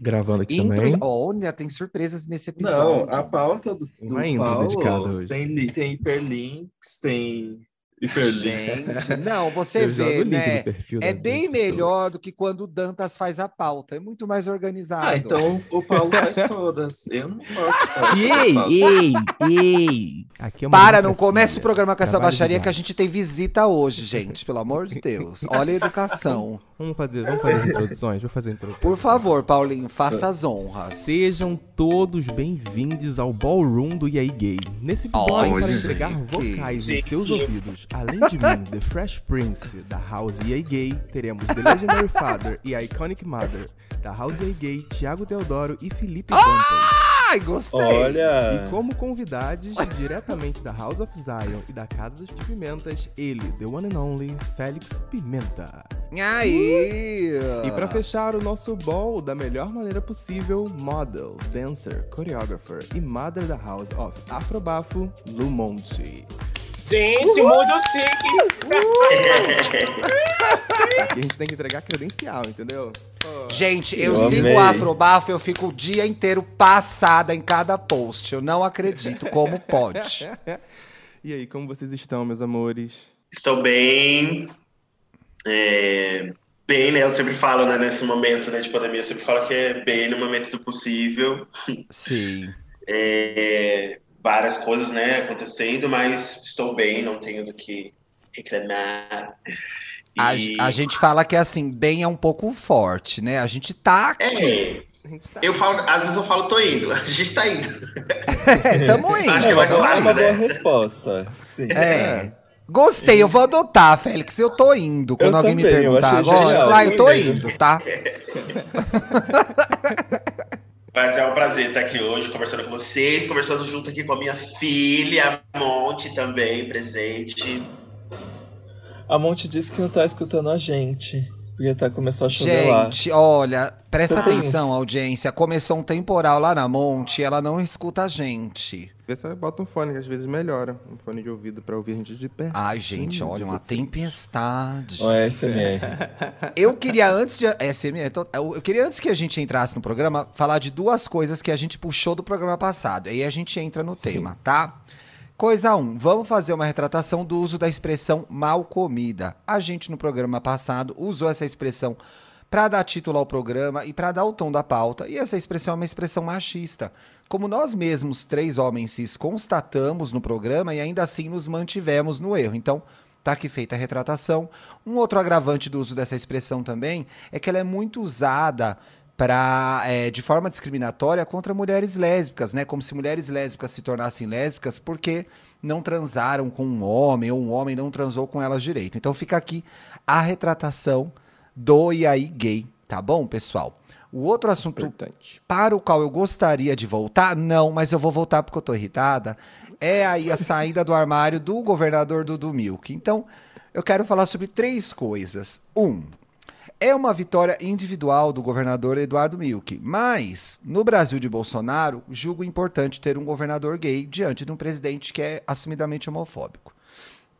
Gravando aqui Intros- também. Olha, tem surpresas nesse Não, episódio. a pauta do, do Uma Paulo hoje. tem, tem hiperlinks, tem hiperlinks. Gente, não, você Eu vê, né? É bem melhor do que quando o Dantas faz a pauta. É muito mais organizado. Ah, então o Paulo faz todas. Eu não posso Ei, ei, ei! Aqui é uma Para, não começa o programa com essa baixaria que a gente tem visita hoje, gente. Pelo amor de Deus. Olha a educação. Vamos fazer, vamos fazer as introduções? Vou fazer a introdução. Por favor, Paulinho, faça as honras. Sejam todos bem-vindos ao Ballroom do EA Gay. Nesse episódio, Olha, para entregar vocais em seus ouvidos, além de mim, The Fresh Prince, da House EA Gay, teremos The Legendary Father e a Iconic Mother, da House EA Gay, Thiago Teodoro e Felipe Dantas. Ai, gostei. Olha, E como convidados, diretamente da House of Zion e da Casa das Pimentas, ele, The One and Only, Félix Pimenta. Aí. E pra fechar o nosso ball da melhor maneira possível, model, dancer, choreographer e mother da House of Afrobafo, Lu Monte. Gente, mundo chique. Aqui a gente tem que entregar credencial, entendeu? Gente, eu, Eu sigo amei. o Afrobafo, eu fico o dia inteiro passada em cada post. Eu não acredito como pode. E aí, como vocês estão, meus amores? Estou bem. É, bem, né? Eu sempre falo, né, nesse momento né, de pandemia, eu sempre falo que é bem no momento do possível. Sim. É, várias coisas, né, acontecendo, mas estou bem, não tenho do que reclamar. A, E- a gente fala que assim, bem é um pouco forte, né? A gente tá aqui. É, A gente tá... eu falo, às vezes eu falo, tô indo. A gente tá indo. É, tamo indo. Acho que é mais é uma fácil, boa né? resposta. Sim. É. Gostei, eu vou adotar, Félix. Eu tô indo. Quando Eu alguém me também, eu perguntar agora, eu ah, eu tô indo, tá? Mas é um prazer estar aqui hoje conversando com vocês, conversando junto aqui com a minha filha, a Monte também, presente. A Monte disse que não tá escutando a gente. Porque tá, começou a chover lá. Gente, olha, presta Você tem atenção, audiência. Começou um temporal lá na Monte e ela não escuta a gente. Vê se bota um fone, que às vezes melhora. Um fone de ouvido pra ouvir a gente de pé. Ai, gente, Sim, olha, uma tempestade. Ó, é SMR. Eu queria antes de. É, SM, tô- eu queria antes que a gente entrasse no programa, falar de duas coisas que a gente puxou do programa passado. Aí a gente entra no tema, tá? Coisa 1, um, vamos fazer uma retratação do uso da expressão mal comida. A gente no programa passado usou essa expressão para dar título ao programa e para dar o tom da pauta, e essa expressão é uma expressão machista. Como nós mesmos, três homens cis, constatamos no programa e ainda assim nos mantivemos no erro. Então, Tá aqui feita a retratação. Um outro agravante do uso dessa expressão também é que ela é muito usada pra, é, de forma discriminatória contra mulheres lésbicas, né? Como se mulheres lésbicas se tornassem lésbicas porque não transaram com um homem ou um homem não transou com elas direito. Então fica aqui a retratação do e aí gay, tá bom, pessoal? O outro assunto Importante. para o qual eu gostaria de voltar, não, mas eu vou voltar porque eu tô irritada, é aí a saída do armário do governador Dudu Milk. Então, eu quero falar sobre três coisas. Um, é uma vitória individual do governador Eduardo Milk, mas no Brasil de Bolsonaro, julgo importante ter um governador gay diante de um presidente que é assumidamente homofóbico.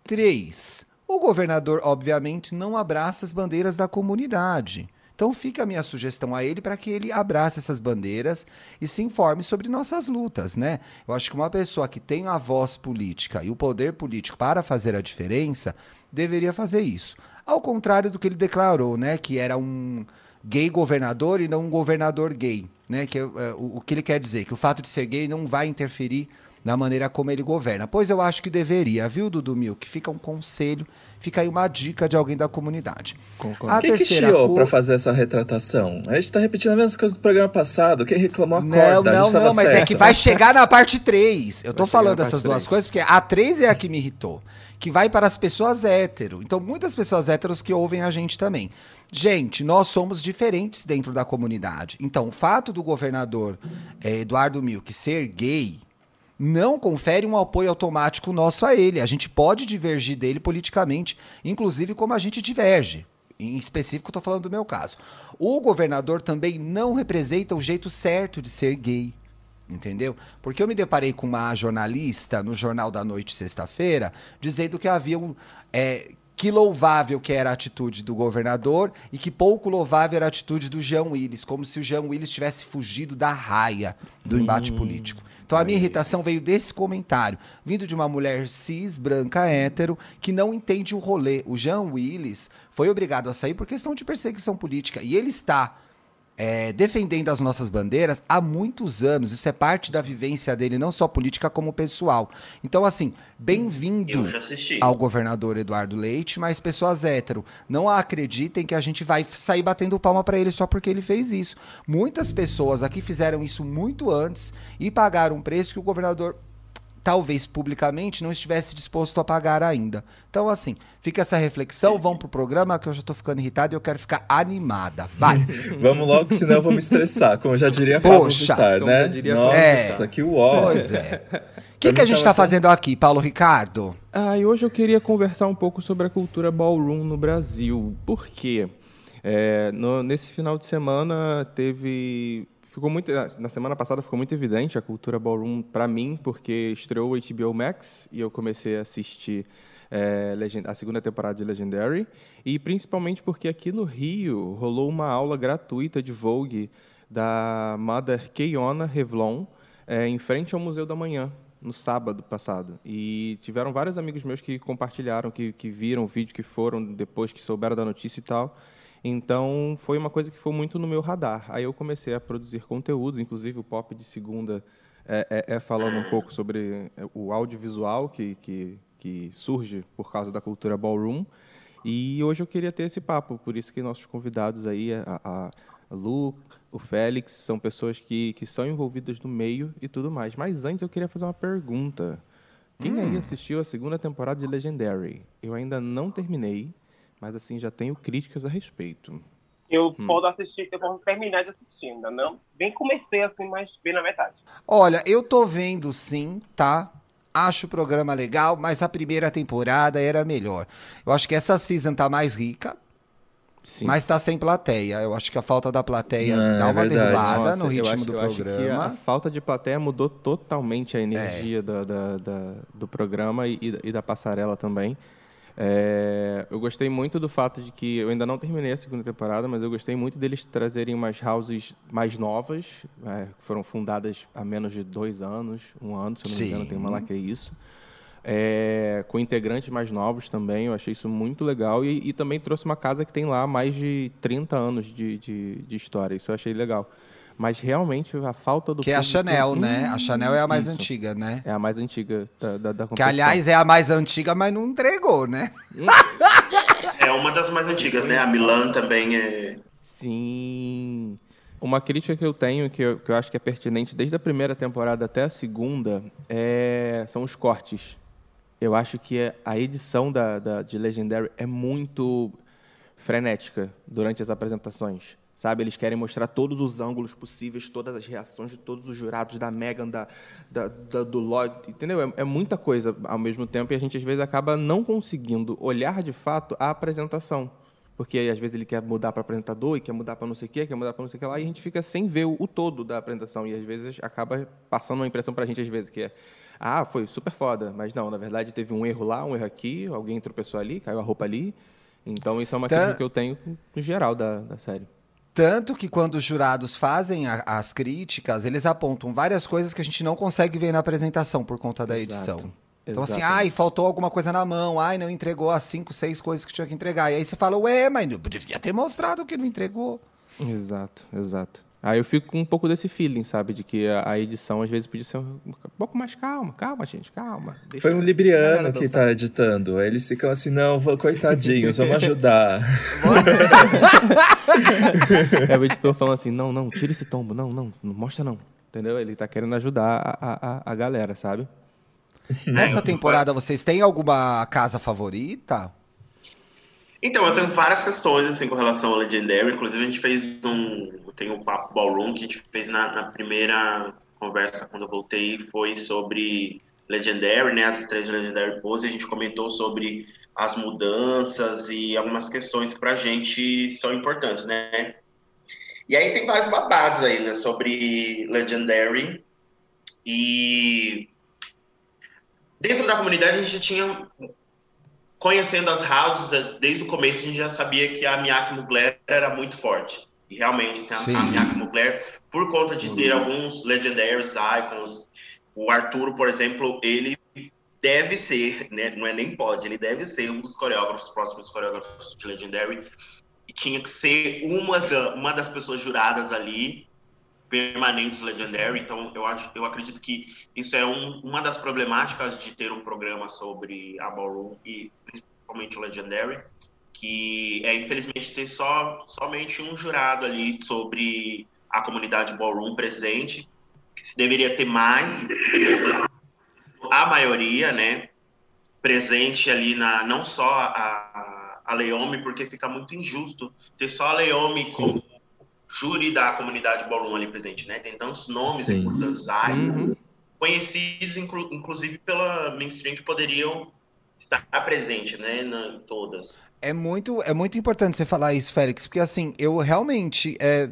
Três, o governador, obviamente, não abraça as bandeiras da comunidade. Então fica a minha sugestão a ele para que ele abrace essas bandeiras e se informe sobre nossas lutas, né? Eu acho que uma pessoa que tem a voz política e o poder político para fazer a diferença deveria fazer isso. Ao contrário do que ele declarou, né? Que era um gay governador e não um governador gay, né? Que é, é, o, o que ele quer dizer? Que o fato de ser gay não vai interferir na maneira como ele governa. Pois eu acho que deveria, viu, Dudu Milk? Fica um conselho, fica aí uma dica de alguém da comunidade. Concordo. A que terceira chiou cor- pra fazer essa retratação? A gente tá repetindo a mesma coisa do programa passado. Quem reclamou Não, acorda. a não, tava não, mas é certo. que vai chegar na parte 3. Eu chegar falando dessas parte duas três. coisas porque a 3 é a que me irritou. Que vai para as pessoas hétero. Então, muitas pessoas héteros que ouvem a gente também. Gente, nós somos diferentes dentro da comunidade. Então, o fato do governador eh, Eduardo Milk ser gay não confere um apoio automático nosso a ele. A gente pode divergir dele politicamente, inclusive como a gente diverge. Em específico, estou falando do meu caso. O governador também não representa o jeito certo de ser gay. Entendeu? Porque eu me deparei com uma jornalista no Jornal da Noite, sexta-feira, dizendo que havia um. é, que louvável que era a atitude do governador e que pouco louvável era a atitude do Jean Willis, como se o Jean Willis tivesse fugido da raia do embate político. Então a minha irritação veio desse comentário, vindo de uma mulher cis, branca, hétero, que não entende o rolê. O Jean Willis foi obrigado a sair por questão de perseguição política e ele está é, defendendo as nossas bandeiras há muitos anos. Isso é parte da vivência dele, não só política, como pessoal. Então, assim, bem-vindo ao governador Eduardo Leite, mas pessoas hétero, não acreditem que a gente vai sair batendo palma para ele só porque ele fez isso. Muitas pessoas aqui fizeram isso muito antes e pagaram um preço que o governador talvez publicamente não estivesse disposto a pagar ainda. Então, assim, fica essa reflexão, vamos pro programa que eu já tô ficando irritada e eu quero ficar animada. Vai! Vamos logo, senão eu vou me estressar, como já diria Pablo Poxa! Vittar, né? Nossa, Vittar. que uó. pois é. O que, que a gente tá fazendo aqui, Paulo Ricardo? Ah, e hoje eu queria conversar um pouco sobre a cultura ballroom no Brasil. Por quê? É, no- nesse final de semana teve. Ficou muito, na semana passada ficou muito evidente a cultura ballroom para mim, porque estreou o HBO Max e eu comecei a assistir é, a segunda temporada de Legendary. E principalmente porque aqui no Rio rolou uma aula gratuita de Vogue da Mother Keiona Revlon, é, em frente ao Museu da Manhã, no sábado passado. E tiveram vários amigos meus que compartilharam, que, que viram o vídeo, que foram depois que souberam da notícia e tal. Então, foi uma coisa que foi muito no meu radar. Aí eu comecei a produzir conteúdos, inclusive o Pop de Segunda é, é- é falando um pouco sobre é, o audiovisual que, que, que surge por causa da cultura ballroom. E hoje eu queria ter esse papo, por isso que nossos convidados aí, a, a Lu, o Félix, são pessoas que, que são envolvidas no meio e tudo mais. Mas antes eu queria fazer uma pergunta. Quem aí assistiu a segunda temporada de Legendary? Eu ainda não terminei, mas assim, já tenho críticas a respeito. Eu posso assistir, eu posso terminar de assistir ainda, não? Bem comecei assim, mas bem na metade. Olha, eu tô vendo sim, tá? Acho o programa legal, mas a primeira temporada era melhor. Eu acho que essa season tá mais rica, Sim. mas tá sem plateia. Eu acho que a falta da plateia Não, dá é uma verdade. derrubada Nossa, no eu ritmo acho- do eu acho que programa. a falta de plateia mudou totalmente a energia da, da- da- do programa e, e da passarela também. É, eu gostei muito do fato de que eu ainda não terminei a segunda temporada, mas eu gostei muito deles trazerem umas houses mais novas, é, que foram fundadas há menos de dois anos, um ano, se eu não me engano, tem uma lá que é isso. É, com integrantes mais novos também, eu achei isso muito legal. E, e também trouxe uma casa que tem lá mais de 30 anos de, de, de história, isso eu achei legal. Mas realmente a falta do Que é a Chanel, né? Hum, A Chanel é a mais isso. antiga, né? É a mais antiga da, da, da Que, aliás, é a mais antiga, mas não entregou, né? É uma das mais antigas, né? A Milan também é. Sim. Uma crítica que eu tenho, que eu, que eu acho que é pertinente desde a primeira temporada até a segunda, é, são os cortes. Eu acho que é- a edição da, da- de Legendary é muito frenética durante as apresentações. Sabe, eles querem mostrar todos os ângulos possíveis, todas as reações de todos os jurados, da Megan, da, da- da- do Lloyd, entendeu? É, é muita coisa ao mesmo tempo e a gente às vezes acaba não conseguindo olhar de fato a apresentação. Porque às vezes ele quer mudar para apresentador e quer mudar para não sei o quê, quer mudar para não sei o que lá, e a gente fica sem ver o, o todo da apresentação. E às vezes acaba passando uma impressão para a gente, às vezes, que é ah, foi super foda. Mas não, na verdade teve um erro lá, um erro aqui, alguém tropeçou ali, caiu a roupa ali. Então isso é uma Tá. crítica que eu tenho no geral da, da série. Tanto que quando os jurados fazem a- as críticas, eles apontam várias coisas que a gente não consegue ver na apresentação por conta da Exato. edição. Então, assim, Exatamente. ai, faltou alguma coisa na mão, ai, não entregou as cinco, seis coisas que tinha que entregar. E aí você fala, ué, mas devia ter mostrado que não entregou. Exato, exato. Aí eu fico com um pouco desse feeling, sabe? De que a, a edição às vezes podia ser um pouco mais calma. Calma, gente, calma. Deixa Foi um libriano que dançar. tá editando. Aí eles ficam assim, não, vou- coitadinhos, vamos ajudar. É o editor falando assim, não, não, tira esse tombo, não, não, não mostra não. Entendeu? Ele tá querendo ajudar a, a, a- a galera, sabe? Nessa temporada, vocês têm alguma casa favorita? Então, eu tenho várias questões assim com relação ao Legendary. Inclusive, a gente fez um. Tem um papo ballroom que a gente fez na, na primeira conversa quando eu voltei. Foi sobre Legendary, né? As de Legendary Pose. A gente comentou sobre as mudanças e algumas questões que pra gente são importantes, né? E aí tem vários babados aí, né? Sobre Legendary. E dentro da comunidade a gente tinha conhecendo as houses, desde o começo a gente já sabia que a Miyake Mugler era muito forte. E realmente, assim, a, a Miyake Mugler, por conta de ter uhum. alguns Legendaries Icons, o Arturo, por exemplo, ele deve ser, né, não é nem pode, ele deve ser um dos coreógrafos, próximos coreógrafos de Legendary, e tinha que ser uma, da, uma das pessoas juradas ali, permanentes Legendary, então eu, acho, eu acredito que isso é um, uma das problemáticas de ter um programa sobre a Ballroom e principalmente o Legendary, que é infelizmente ter só, somente um jurado ali sobre a comunidade Ballroom presente, que se deveria ter mais, a maioria, né, presente ali na não só a, a Leome, porque fica muito injusto ter só a Leome como júri da comunidade Ballroom ali presente, né? Tem tantos nomes Sim. importantes, uhum. conhecidos inclu, inclusive pela mainstream que poderiam estar presente, né, na, em todas. É muito, é muito importante você falar isso, Félix, porque assim, eu realmente é,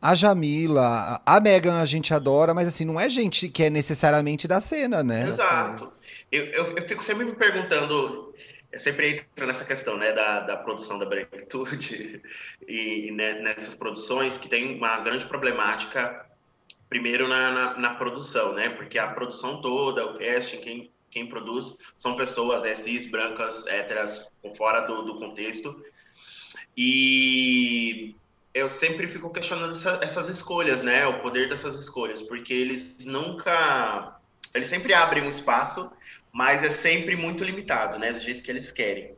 a Jamila, a Megan a gente adora, mas assim, não é gente que é necessariamente da cena, né? Exato. Eu, eu, eu fico sempre me perguntando, eu sempre entro nessa questão, né, da, da produção da branquitude e, e né, nessas produções que tem uma grande problemática, primeiro na, na, na, produção, né, porque a produção toda, o casting, quem, quem produz, são pessoas né, cis, brancas, héteras, fora do, do contexto, e eu sempre fico questionando essa, essas escolhas, né? O poder dessas escolhas, porque eles nunca. Eles sempre abrem um espaço, mas é sempre muito limitado, né? Do jeito que eles querem.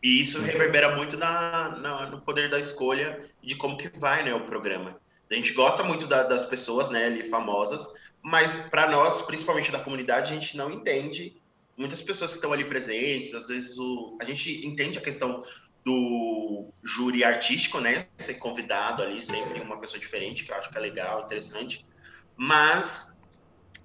E isso reverbera muito na, na no poder da escolha de como que vai, né? O programa. A gente gosta muito da, das pessoas, né? Ali famosas, mas para nós, principalmente da comunidade, a gente não entende. Muitas pessoas que estão ali presentes, às vezes o, a gente entende a questão do júri artístico, né? Ser convidado ali, sempre uma pessoa diferente, que eu acho que é legal, interessante. Mas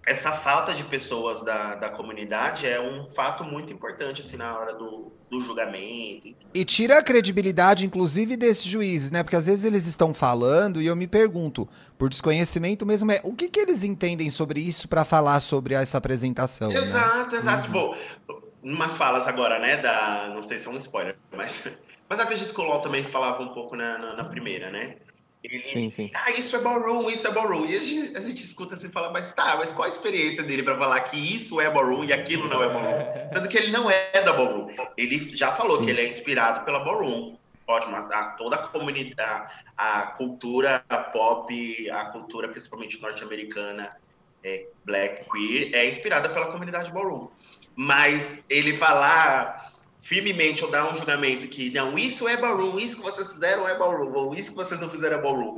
essa falta de pessoas da, da comunidade é um fato muito importante, assim, na hora do, do julgamento. E tira a credibilidade, inclusive, desses juízes, né? Porque às vezes eles estão falando e eu me pergunto, por desconhecimento mesmo, é o que, que eles entendem sobre isso para falar sobre essa apresentação? Né? Exato, né? exato. Uhum. Bom, umas falas agora, né? Da. Não sei se é um spoiler, mas mas acredito que o LOL também falava um pouco na, na, na primeira, né? Ele, sim, sim. Ah, isso é ballroom, isso é ballroom. E a gente, a gente escuta assim e fala, mas tá, mas qual a experiência dele para falar que isso é ballroom e aquilo não é ballroom? Sendo que ele não é da ballroom. Ele já falou sim. que ele é inspirado pela ballroom. Ótimo, a, toda a comunidade, a, a cultura a pop, a cultura principalmente norte-americana, é, black, queer, é inspirada pela comunidade ballroom. Mas ele falar firmemente ou dar um julgamento que não, isso é ballroom, isso que vocês fizeram é ballroom, ou isso que vocês não fizeram é ballroom.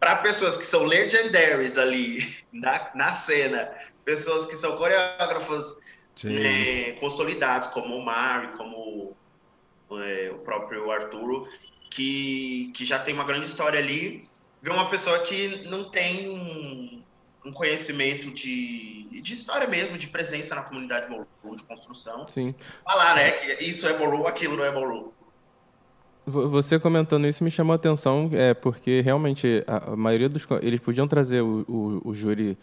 Para pessoas que são legendaries ali na, na cena, pessoas que são coreógrafos é, consolidados, como o Mari, como é, o próprio Arturo, que, que já tem uma grande história ali, ver uma pessoa que não tem um conhecimento de, de história mesmo, de presença na comunidade Ballroom, de construção. Sim. Falar, né, que isso é Ballroom, aquilo não é Ballroom. Você comentando isso me chamou a atenção, é, porque realmente a, a maioria dos... Eles podiam trazer o, o, o júri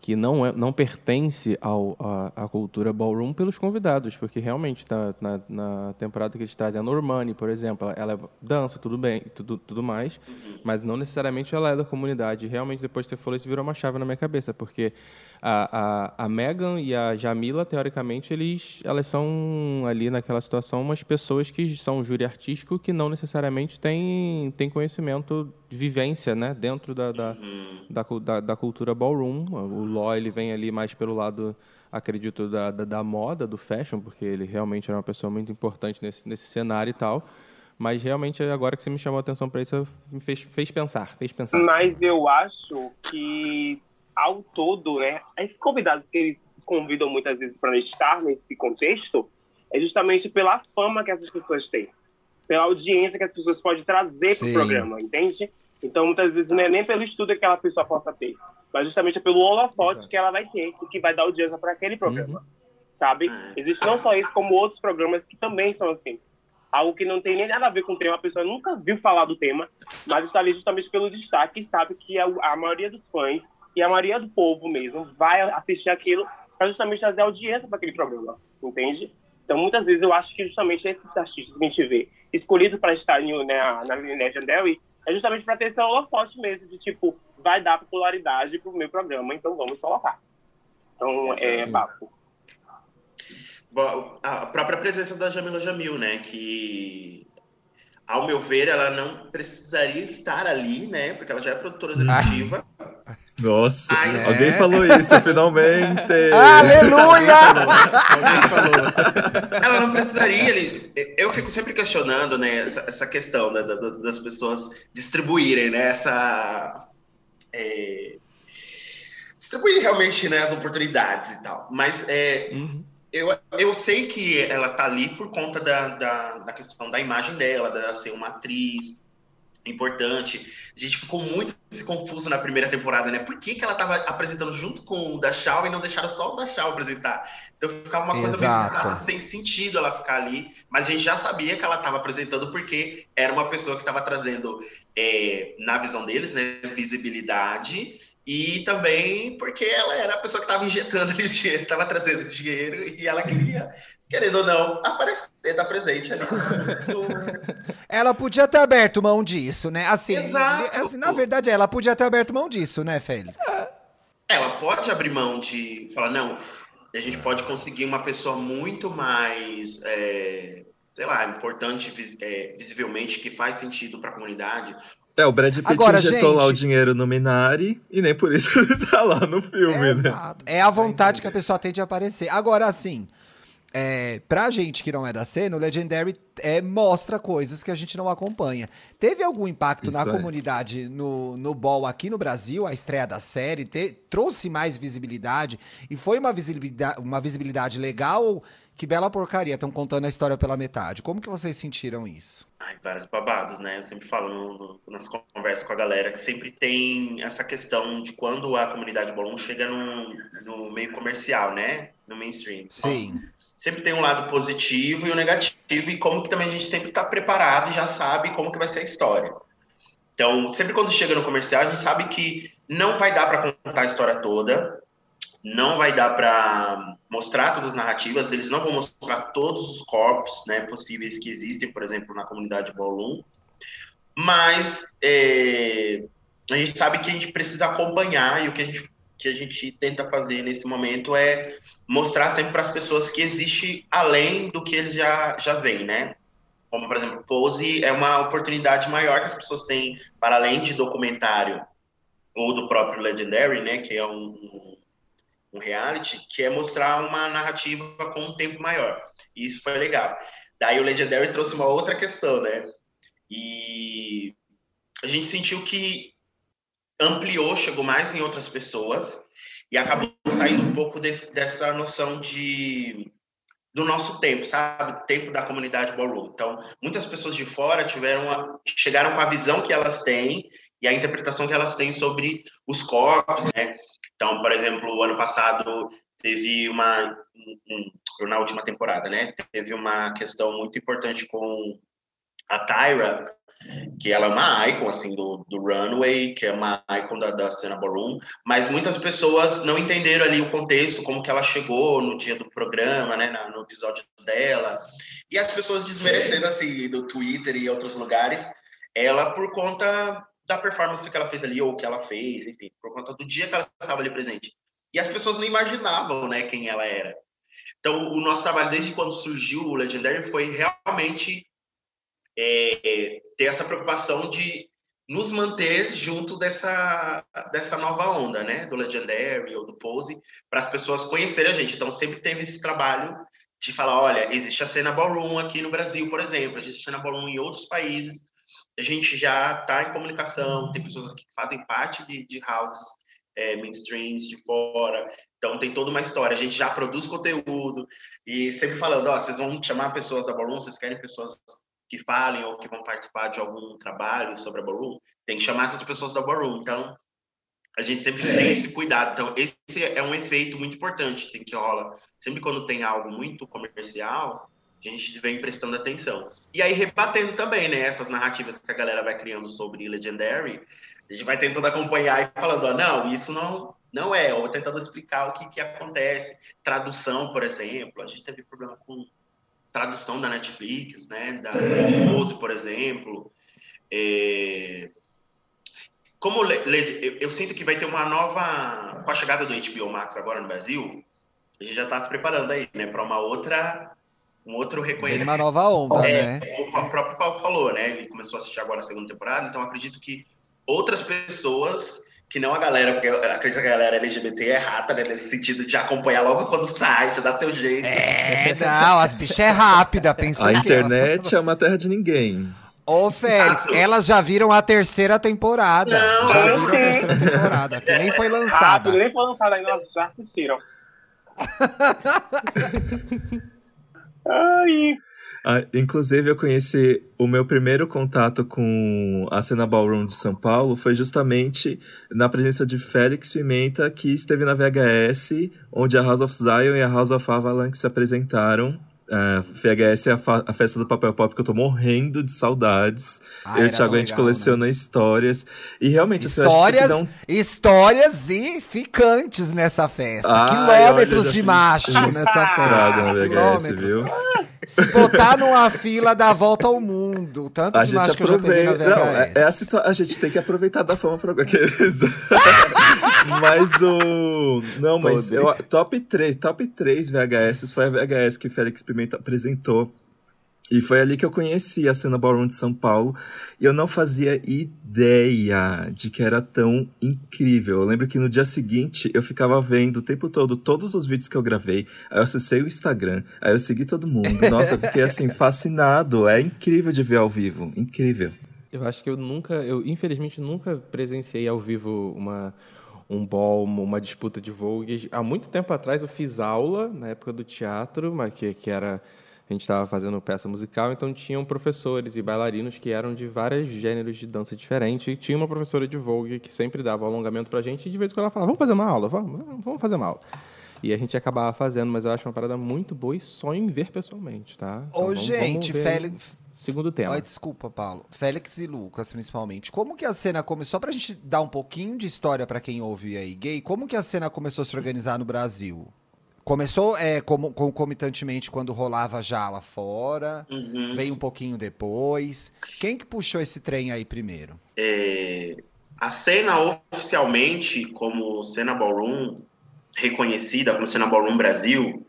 que não, é, não pertence ao, à cultura ballroom pelos convidados, porque realmente na, na, na, temporada que eles trazem a Normani, por exemplo, ela, ela dança, tudo bem, tudo, tudo mais, mas não necessariamente ela é da comunidade. Realmente, depois que você falou isso, virou uma chave na minha cabeça, porque a, a, a Megan e a Jamila, teoricamente, eles, elas são ali naquela situação umas pessoas que são júri artístico que não necessariamente têm, têm conhecimento de vivência né, dentro da, da, uhum. da, da, da, cultura ballroom. O Law ele vem ali mais pelo lado, acredito, da, da, da moda, do fashion, porque ele realmente era uma pessoa muito importante nesse, nesse cenário e tal. Mas realmente, agora que você me chamou a atenção para isso, me fez, fez pensar, fez pensar. Mas eu acho que ao todo, né, esses convidados que eles convidam muitas vezes para estar nesse contexto é justamente pela fama que essas pessoas têm, pela audiência que as pessoas podem trazer para o programa, entende? Então, muitas vezes, não é nem pelo estudo que aquela pessoa possa ter, mas justamente pelo holofote Exato. que ela vai ter e que vai dar audiência para aquele programa, uhum. sabe? Existe não só isso, como outros programas que também são assim. Algo que não tem nem nada a ver com o tema, a pessoa nunca viu falar do tema, mas está ali justamente pelo destaque e sabe que a, a maioria dos fãs e a maioria do povo mesmo vai assistir aquilo para justamente trazer audiência para aquele programa, entende? Então, muitas vezes, eu acho que justamente esses artistas que a gente vê escolhidos para estar em, né, na Legendary é justamente para ter esse holofote mesmo, de tipo, vai dar popularidade pro meu programa, então vamos colocar. Então, é bafo. A própria presença da Jamila Jamil, né, que ao meu ver, ela não precisaria estar ali, né? Porque ela já é produtora executiva. Nossa, Ai, alguém é? falou isso, finalmente! Aleluia! alguém falou. Ela não precisaria ali. Eu fico sempre questionando, né, essa, essa questão né, das pessoas distribuírem, né, essa. É, distribuir realmente né, as oportunidades e tal. Mas é, uhum eu, eu sei que ela tá ali por conta da, da, da questão da imagem dela, dela ser uma atriz importante. A gente ficou muito confuso na primeira temporada, né? Por que, que ela tava apresentando junto com o da Shaw e não deixaram só o da Shaw apresentar? Então ficava uma coisa meio sem sentido ela ficar ali, mas a gente já sabia que ela estava apresentando porque era uma pessoa que estava trazendo, é, na visão deles, né, visibilidade e também porque ela era a pessoa que estava injetando ali o dinheiro, estava trazendo dinheiro e ela queria, querendo ou não, aparecer, estar tá presente ali. ela podia ter aberto mão disso, né? Assim, assim, na verdade, ela podia ter aberto mão disso, né, Félix? Ela pode abrir mão de falar, não, a gente pode conseguir uma pessoa muito mais. É, sei lá, importante é, visivelmente, que faz sentido para a comunidade, é, o Brad Pitt Agora, injetou gente... lá o dinheiro no Minari e nem por isso ele tá lá no filme, é, né? Exato. É a vontade que a pessoa tem de aparecer. Agora, assim, é, pra gente que não é da cena, o Legendary é, mostra coisas que a gente não acompanha. Teve algum impacto Isso na é. comunidade no, no Ball aqui no Brasil, a estreia da série? Te, trouxe mais visibilidade? E foi uma visibilidade, uma visibilidade legal? Que bela porcaria, estão contando a história pela metade. Como que vocês sentiram isso? Ai, vários babados, né? Eu sempre falo no, nas conversas com a galera que sempre tem essa questão de quando a comunidade Bolon chega no, no meio comercial, né? No mainstream. Sim. Então, sempre tem um lado positivo e o um negativo, e como que também a gente sempre está preparado e já sabe como que vai ser a história. Então, sempre quando chega no comercial, a gente sabe que não vai dar para contar a história toda, não vai dar para mostrar todas as narrativas, eles não vão mostrar todos os corpos né, possíveis que existem, por exemplo, na comunidade Ballroom, mas é, a gente sabe que a gente precisa acompanhar e o que a gente, que a gente tenta fazer nesse momento é mostrar sempre para as pessoas que existe além do que eles já, já veem, né? Como, por exemplo, Pose é uma oportunidade maior que as pessoas têm para além de documentário ou do próprio Legendary, né? Que é um, um reality, que é mostrar uma narrativa com um tempo maior. E isso foi legal. Daí o Legendary trouxe uma outra questão, né? E a gente sentiu que ampliou, chegou mais em outras pessoas e acabou saindo um pouco dessa noção de do nosso tempo, sabe? Tempo da comunidade ballroom. Então, muitas pessoas de fora tiveram a, chegaram com a visão que elas têm e a interpretação que elas têm sobre os corpos, né? Então, por exemplo, o ano passado teve uma, um, na última temporada, né? Teve uma questão muito importante com a Tyra, que ela é uma icon, assim, do, do runway, que é uma icon da, da cena ballroom, mas muitas pessoas não entenderam ali o contexto, como que ela chegou no dia do programa, né, na, no episódio dela, e as pessoas desmerecendo, assim, do Twitter e outros lugares, ela por conta da performance que ela fez ali, ou que ela fez, enfim, por conta do dia que ela estava ali presente. E as pessoas não imaginavam, né, quem ela era. Então, o nosso trabalho desde quando surgiu o Legendary foi realmente é, ter essa preocupação de nos manter junto dessa, dessa nova onda, né, do Legendary ou do Pose, para as pessoas conhecerem a gente. Então, sempre teve esse trabalho de falar, olha, existe a cena ballroom aqui no Brasil, por exemplo, existe a cena ballroom em outros países, a gente já está em comunicação, tem pessoas aqui que fazem parte de, de houses é, mainstreams de fora, então tem toda uma história. A gente já produz conteúdo e sempre falando, ó, vocês vão chamar pessoas da Ballroom, vocês querem pessoas que falem ou que vão participar de algum trabalho sobre a Ballroom, tem que chamar essas pessoas da Ballroom. Então, a gente sempre tem esse cuidado. Então, esse é um efeito muito importante tem que rola. Sempre quando tem algo muito comercial, a gente vem prestando atenção. E aí, rebatendo também, né, essas narrativas que a galera vai criando sobre Legendary, a gente vai tentando acompanhar e falando, ó, não, isso não, não é, ou tentando explicar o que, que acontece. Tradução, por exemplo, a gente teve problema com tradução da Netflix, né? Da Pose, por exemplo. É... Como eu sinto que vai ter uma nova. Com a chegada do HBO Max agora no Brasil, a gente já está se preparando aí, né? Para uma outra. Um outro reconhecimento. Tem uma nova onda, é, né? O próprio Paulo falou, né? Ele começou a assistir agora a segunda temporada, então acredito que outras pessoas que não a galera, porque eu acredito que a galera LGBT é rata, né? Nesse sentido de acompanhar logo quando sai, já dá seu jeito. É, não, as bichas é rápida, pensou A internet ela... é uma terra de ninguém. Ô, Félix, Exato. elas já viram a terceira temporada. Não, já viram a terceira temporada, que nem foi lançada. Rápido, nem foi lançada ainda, elas já assistiram. Ai, ah, inclusive, eu conheci o meu primeiro contato com a cena ballroom de São Paulo foi justamente na presença de Félix Pimenta, que esteve na VHS, onde a House of Zion e a House of Avalanche se apresentaram. Uh, VHS é a, a, festa do papel pop que eu tô morrendo de saudades. Ah, eu e o Thiago, a gente coleciona né? histórias. E realmente, histórias, assim, um... histórias e ficantes nessa festa. Ah, Quilômetros de macho nessa festa. VHS, Quilômetros. Viu? Se botar numa fila dá volta ao mundo. Tanto a de macho que eu já peguei na VHS. Não, é, é a, situa... a gente tem que aproveitar da fama pra aqueles. mas o. Não, mas eu, top 3, top 3 VHS foi a VHS que Félix Pimenta apresentou e foi ali que eu conheci a cena ballroom de São Paulo e eu não fazia ideia de que era tão incrível. Eu lembro que no dia seguinte eu ficava vendo o tempo todo todos os vídeos que eu gravei. Aí eu acessei o Instagram, aí eu segui todo mundo. Nossa, eu fiquei assim fascinado. É incrível de ver ao vivo, incrível. Eu acho que eu nunca, eu infelizmente nunca presenciei ao vivo uma um ball, uma disputa de Vogue. Há muito tempo atrás eu fiz aula na época do teatro, mas que, que era a gente estava fazendo peça musical, então tinham professores e bailarinos que eram de vários gêneros de dança diferentes. E tinha uma professora de Vogue que sempre dava alongamento para a gente e de vez em quando ela falava, vamos fazer uma aula, vamos, vamos fazer uma aula. E a gente acabava fazendo, mas eu acho uma parada muito boa e sonho em ver pessoalmente, tá? Então, Ô, vamos, gente, vamos Félix... Segundo tema. Ai, desculpa, Paulo. Félix e Lucas, principalmente. Como que a cena começou? Só pra gente dar um pouquinho de história para quem ouve aí gay, como que a cena começou a se organizar no Brasil? Começou é, como, concomitantemente quando rolava já lá fora, uhum. veio um pouquinho depois. Quem que puxou esse trem aí primeiro? É, a cena oficialmente como cena ballroom, reconhecida como cena ballroom Brasil,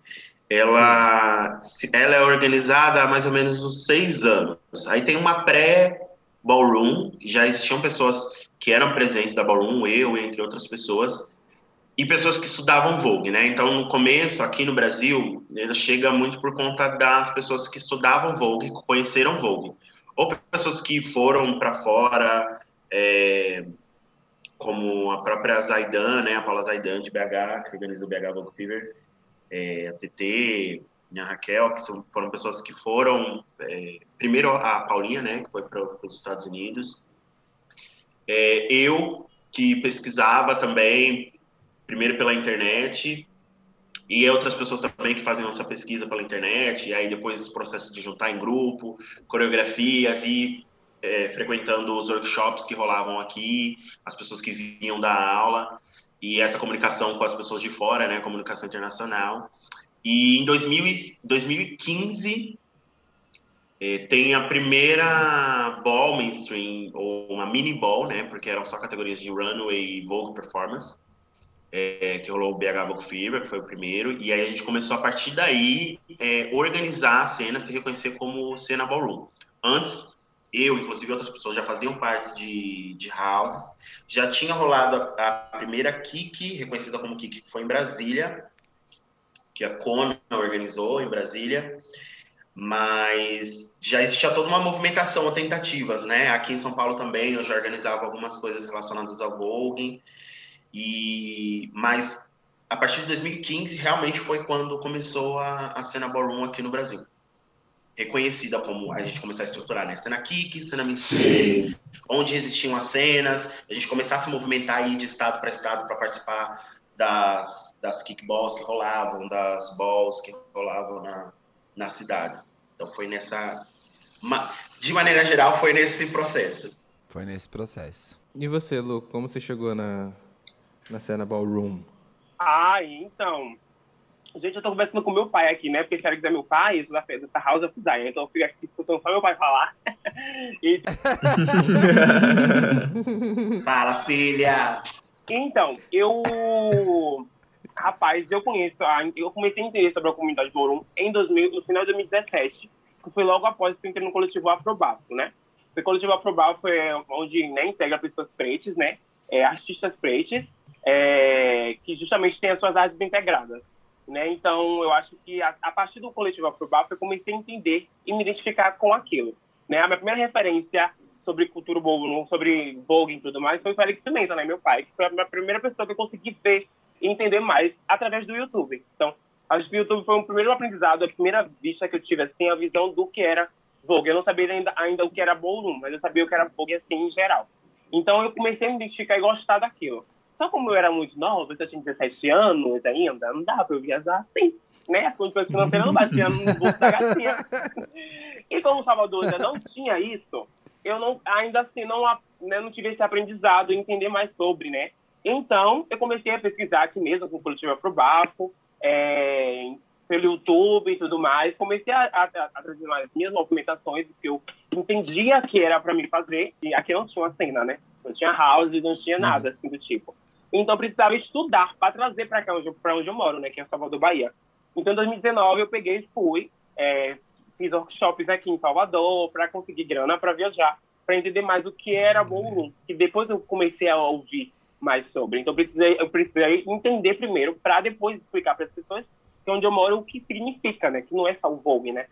ela, ela é organizada há mais ou menos uns seis anos. Aí tem uma pré-ballroom, já existiam pessoas que eram presentes da ballroom, eu, entre outras pessoas, e pessoas que estudavam Vogue, né? Então, no começo, aqui no Brasil, ela chega muito por conta das pessoas que estudavam Vogue, que conheceram Vogue. Ou pessoas que foram para fora, é, como a própria Zaidan, né? A Paula Zaidan, de BH, que organiza o BH Vogue Fever, é, a TT, a Raquel, que são, foram pessoas que foram... É, primeiro, a Paulinha, né? Que foi para os Estados Unidos. É, eu, que pesquisava também primeiro pela internet, e outras pessoas também que fazem nossa pesquisa pela internet, e aí depois esse processo de juntar em grupo, coreografias e é, frequentando os workshops que rolavam aqui, as pessoas que vinham da aula, e essa comunicação com as pessoas de fora, né, comunicação internacional. E em 2000, 2015 é, tem a primeira ball mainstream, ou uma mini ball, né, porque eram só categorias de runway e vogue performance, é, que rolou o BH Vogue Fever, que foi o primeiro, e aí a gente começou a partir daí é, organizar a cena, se reconhecer como cena ballroom. Antes, eu, inclusive outras pessoas já faziam parte de, de house, já tinha rolado a, a primeira Kiki, reconhecida como Kiki, que foi em Brasília, que a Kona organizou em Brasília, mas já existia toda uma movimentação, tentativas, né? Aqui em São Paulo também eu já organizava algumas coisas relacionadas ao Vogue, e mas a partir de 2015 realmente foi quando começou a, a cena ballroom aqui no Brasil. Reconhecida como a gente começar a estruturar, né? Cena kick, cena mainstream, onde existiam as cenas, a gente começar a se movimentar aí de estado para estado para participar das, das kickballs que rolavam, das balls que rolavam na, nas cidades. Então foi nessa. De maneira geral, foi nesse processo. Foi nesse processo. E você, Lu, como você chegou na, na cena ballroom? Ah, então. Gente, eu tô conversando com meu pai aqui, né? Porque se ela quiser meu pai, isso da, da House of Zion. Então eu fico aqui escutando só meu pai falar. e... Fala, filha! Então, eu. Rapaz, eu conheço. Eu comecei a entender sobre a comunidade Morum em 2000, no final de 2017, que foi logo após que eu entrei no coletivo Afrobafo, né? O coletivo Afrobafo é onde né, integra pessoas pretas, né? É, artistas pretos, é, que justamente têm as suas artes integradas. Né? Então, eu acho que a, a partir do coletivo Afrobafo eu comecei a entender e me identificar com aquilo. Né? A minha primeira referência sobre cultura ballroom, sobre Vogue e tudo mais, foi o Félix Pimenta, né, meu pai, que foi a primeira pessoa que eu consegui ver e entender mais através do YouTube. Então, acho que o YouTube foi o primeiro aprendizado, a primeira vista que eu tive, assim, a visão do que era Vogue. Eu não sabia ainda, ainda o que era ballroom, mas eu sabia o que era Vogue, assim, em geral. Então, eu comecei a me identificar e gostar daquilo. Só como eu era muito nova, eu tinha 17 anos ainda, não dava pra eu viajar assim, né? As condições financeiras não batiam no bolso da gatinha. e como Salvador ainda não tinha isso, eu não, ainda assim não, né, não tive esse aprendizado, entender mais sobre, né? Então, eu comecei a pesquisar aqui mesmo com o Coletivo Afrobafo, é, pelo YouTube e tudo mais. Comecei a, a, a trazer as minhas movimentações, que eu entendia que era para mim fazer. E aqui não tinha uma cena, né? Não tinha house, não tinha uhum. nada assim do tipo. Então, precisava estudar para trazer para cá onde, onde eu moro, né? Que é Salvador, Bahia. Então, em 2019, eu peguei e fui. É, fiz workshops aqui em Salvador para conseguir grana para viajar, para entender mais o que era ballroom, que depois eu comecei a ouvir mais sobre. Então precisei, eu precisei entender primeiro para depois explicar para as pessoas que onde eu moro o que significa, né? Que não é só o Vogue, né?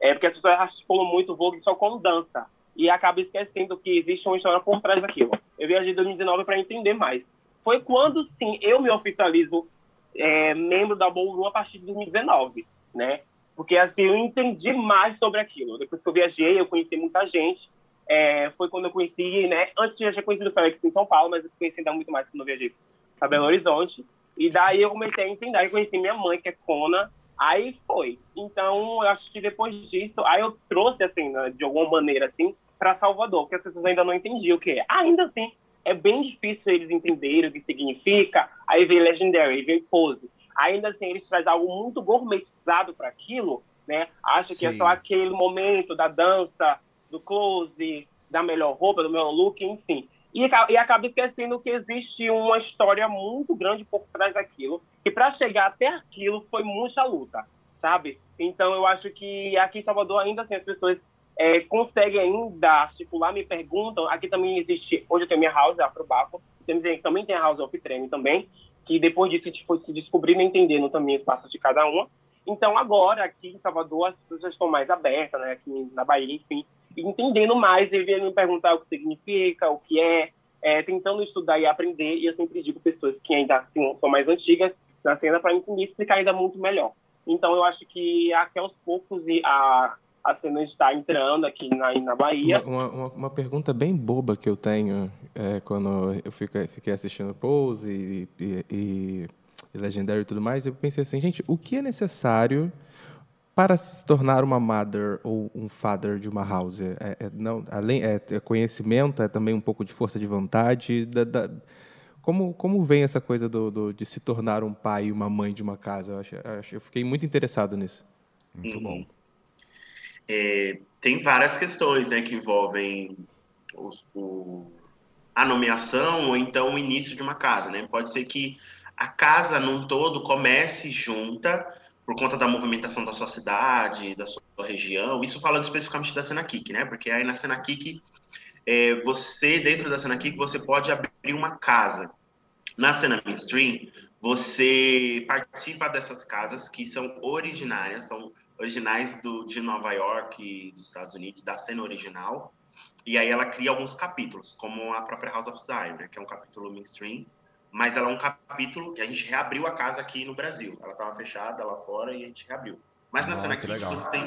É porque as pessoas articulam muito o Vogue só como dança e acaba esquecendo que existe uma história por trás daquilo. Eu viajei em 2019 para entender mais. Foi quando, sim, eu me oficializo é, membro da Ballroom a partir de 2019, né? Porque assim, eu entendi mais sobre aquilo. Depois que eu viajei, eu conheci muita gente. É, foi quando eu conheci, né? Antes eu já conheci o Félix em São Paulo, mas eu conheci ainda muito mais quando eu viajei para Belo Horizonte. E daí eu comecei a entender, aí conheci minha mãe, que é Kona. Aí foi. Então, eu acho que depois disso, aí eu trouxe, assim, né, de alguma maneira, assim, para Salvador, porque as pessoas ainda não entendiam o que é. Ainda assim, é bem difícil eles entenderem o que significa. Aí vem Legendary, aí vem Pose ainda assim eles trazem algo muito gourmetizado para aquilo, né? Acha Sim. que é só aquele momento da dança, do close, da melhor roupa, do melhor look, enfim. E, e acaba esquecendo que existe uma história muito grande por trás daquilo, e para chegar até aquilo foi muita luta, sabe? Então eu acho que aqui em Salvador ainda assim as pessoas é, conseguem ainda articular, me perguntam, aqui também existe, hoje eu tenho minha house, Afrobafo, também tem a House of Training também, que depois disso foi se descobrindo e entendendo também os passos de cada uma. Então, agora, aqui em Salvador, as pessoas estão mais abertas, né? Aqui na Bahia, enfim, entendendo mais e vindo me perguntar o que significa, o que é, é, tentando estudar e aprender. E eu sempre digo pessoas que ainda assim, são mais antigas na cena para entender e explicar ainda muito melhor. Então, eu acho que aqui aos poucos a, a cena está entrando aqui na, na Bahia. Uma, uma, uma, pergunta bem boba que eu tenho é, quando eu fiquei, fiquei assistindo Pose e, e, e, e Legendary e tudo mais, eu pensei assim, gente, o que é necessário para se tornar uma mother ou um father de uma house? É, é não, além, é, é, conhecimento, é também um pouco de força de vontade. Da, da, como, como vem essa coisa do, do, de se tornar um pai e uma mãe de uma casa? Eu, acho, eu fiquei muito interessado nisso. Muito uhum. bom. É, tem várias questões né, que envolvem os, o, a nomeação ou então o início de uma casa. Né? Pode ser que a casa num todo comece junta por conta da movimentação da sua cidade, da sua região. Isso falando especificamente da Cena Kik, né? Porque aí na Cena Kik, é, você, dentro da Cena Kik, você pode abrir uma casa. Na Cena Mainstream, você participa dessas casas que são originárias, são originais do, de Nova York, dos Estados Unidos, da cena original. E aí ela cria alguns capítulos, como a própria House of Zion, né, que é um capítulo mainstream, mas ela é um capítulo que a gente reabriu a casa aqui no Brasil. Ela estava fechada lá fora e a gente reabriu. Mas na cena aqui você tem,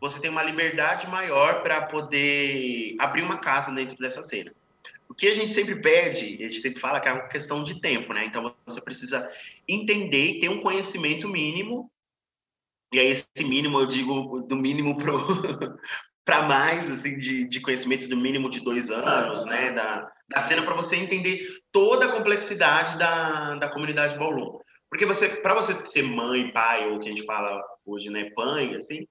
você tem uma liberdade maior para poder abrir uma casa dentro dessa cena. O que a gente sempre pede, a gente sempre fala que é uma questão de tempo, né? Então você precisa entender e ter um conhecimento mínimo e aí, esse mínimo, eu digo do mínimo para mais, assim, de, de conhecimento do mínimo de dois anos, né, da, da cena, para você entender toda a complexidade da, da comunidade ballroom. Porque você, para você ser mãe, pai, ou que a gente fala hoje, né, pai, assim,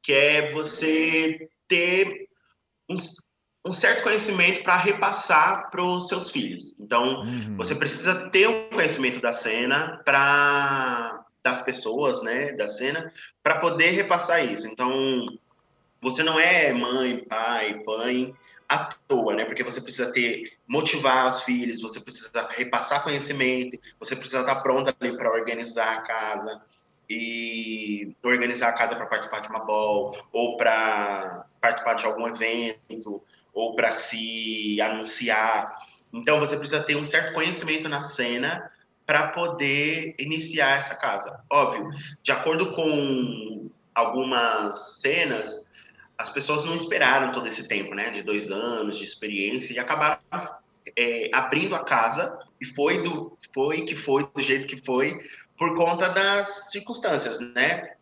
que é você ter um, um certo conhecimento para repassar para os seus filhos. Então, uhum. você precisa ter um conhecimento da cena para das pessoas, né, da cena, para poder repassar isso. Então, você não é mãe, pai, pai à toa, né? Porque você precisa ter motivar os filhos, você precisa repassar conhecimento, você precisa estar pronta ali para organizar a casa e organizar a casa para participar de uma ball ou para participar de algum evento ou para se anunciar. Então você precisa ter um certo conhecimento na cena para poder iniciar essa casa. Óbvio, de acordo com algumas cenas, as pessoas não esperaram todo esse tempo, né, de dois anos de experiência e acabaram é, abrindo a casa e foi do foi que foi do jeito que foi por conta das circunstâncias, né?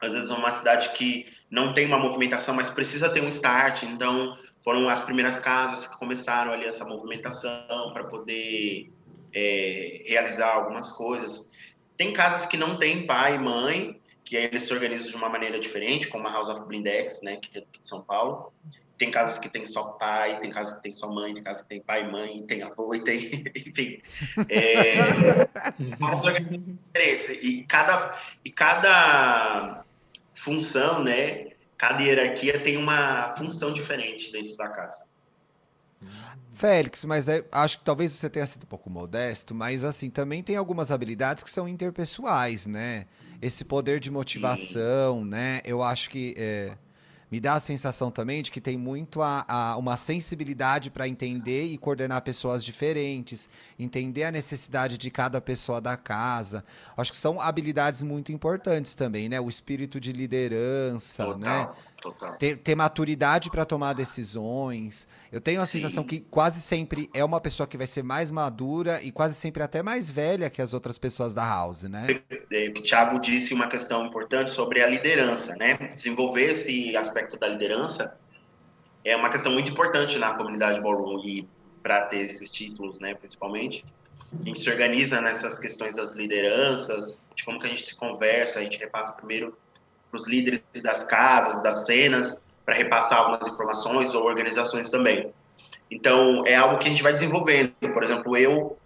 Às vezes uma cidade que não tem uma movimentação, mas precisa ter um start, então foram as primeiras casas que começaram ali essa movimentação para poder é, realizar algumas coisas. Tem casas que não tem pai e mãe, que aí eles se organizam de uma maneira diferente, como a House of Blindex, né, que é de São Paulo. Tem casas que tem só pai, tem casas que tem só mãe, tem casas que tem pai e mãe, tem avô e tem, enfim. É, e cada e cada função, né, cada hierarquia tem uma função diferente dentro da casa. Félix, mas é, acho que talvez você tenha sido um pouco modesto, mas assim, também tem algumas habilidades que são interpessoais, né? Esse poder de motivação, Sim. né? Eu acho que é, me dá a sensação também de que tem muito a, a uma sensibilidade para entender e coordenar pessoas diferentes, entender a necessidade de cada pessoa da casa. Acho que são habilidades muito importantes também, né? O espírito de liderança, Total. né? Ter, ter maturidade para tomar decisões. Eu tenho a Sim. sensação que quase sempre é uma pessoa que vai ser mais madura e quase sempre até mais velha que as outras pessoas da house, né? O que o Thiago disse uma questão importante sobre a liderança, né? Desenvolver esse aspecto da liderança é uma questão muito importante na comunidade ballroom e para ter esses títulos, né, principalmente. A gente se organiza nessas questões das lideranças, de como que a gente se conversa, a gente repassa primeiro os líderes das casas, das cenas, para repassar algumas informações ou organizações também. Então, é algo que a gente vai desenvolvendo. Por exemplo, eu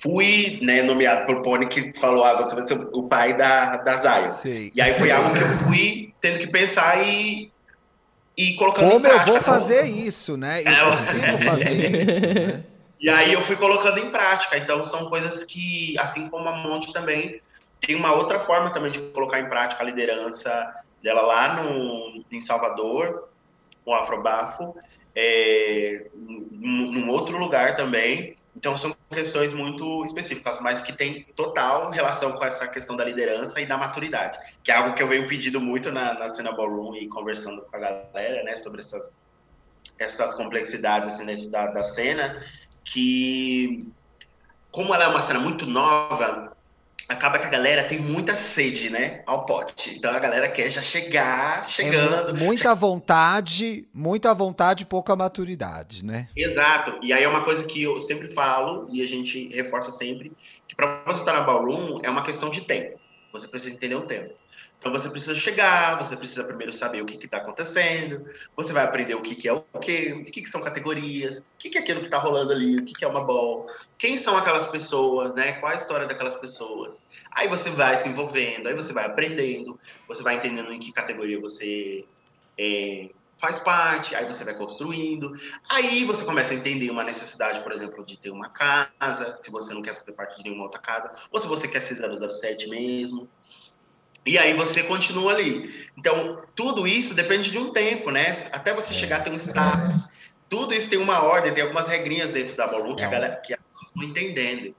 fui né, nomeado por Pony que falou, ah, você vai ser o pai da, da Zaya. Sim. E aí foi algo que eu fui tendo que pensar e, e colocando Como em prática. eu vou fazer isso, né? Eu é, consigo fazer isso, né? E aí eu fui colocando em prática. Então, são coisas que, assim como a Monte também, tem uma outra forma também de colocar em prática a liderança dela lá no, em Salvador, o Afrobafo, é, num, num outro lugar também. Então são questões muito específicas, mas que tem total relação com essa questão da liderança e da maturidade, que é algo que eu venho pedindo muito na, na cena ballroom e conversando com a galera, né, sobre essas, essas complexidades assim, dentro da, da cena, que como ela é uma cena muito nova, acaba que a galera tem muita sede, né, ao pote. Então a galera quer já chegar, é chegando. É muita vontade, muita vontade e pouca maturidade, né? Exato. E aí é uma coisa que eu sempre falo e a gente reforça sempre que para você estar na ballroom é uma questão de tempo. Você precisa entender o tempo. Então você precisa chegar, você precisa primeiro saber o que está acontecendo, você vai aprender o que, que é o quê, o que, que são categorias, o que, que é aquilo que está rolando ali, o que, que é uma ball, quem são aquelas pessoas, né? Qual a história daquelas pessoas. Aí você vai se envolvendo, aí você vai aprendendo, você vai entendendo em que categoria você é, faz parte, aí você vai construindo, aí você começa a entender uma necessidade, por exemplo, de ter uma casa, se você não quer fazer parte de nenhuma outra casa, ou se você quer ser 007 mesmo. E aí você continua ali. Então, tudo isso depende de um tempo, né? Até você é. chegar a ter um status. Tudo isso tem uma ordem, tem algumas regrinhas dentro da Ballroom que, é a galera, que as pessoas entendendo.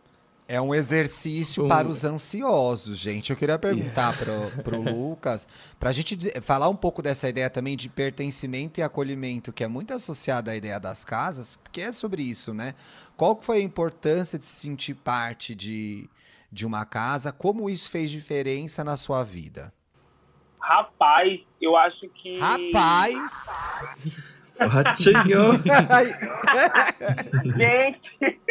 É um exercício um... para os ansiosos, gente. Eu queria perguntar para o Lucas, para a gente falar um pouco dessa ideia também de pertencimento e acolhimento, que é muito associada à ideia das casas, porque é sobre isso, né? Qual foi a importância de se sentir parte de, de uma casa, como isso fez diferença na sua vida? Rapaz, eu acho que. Rapaz! ratinho! Gente!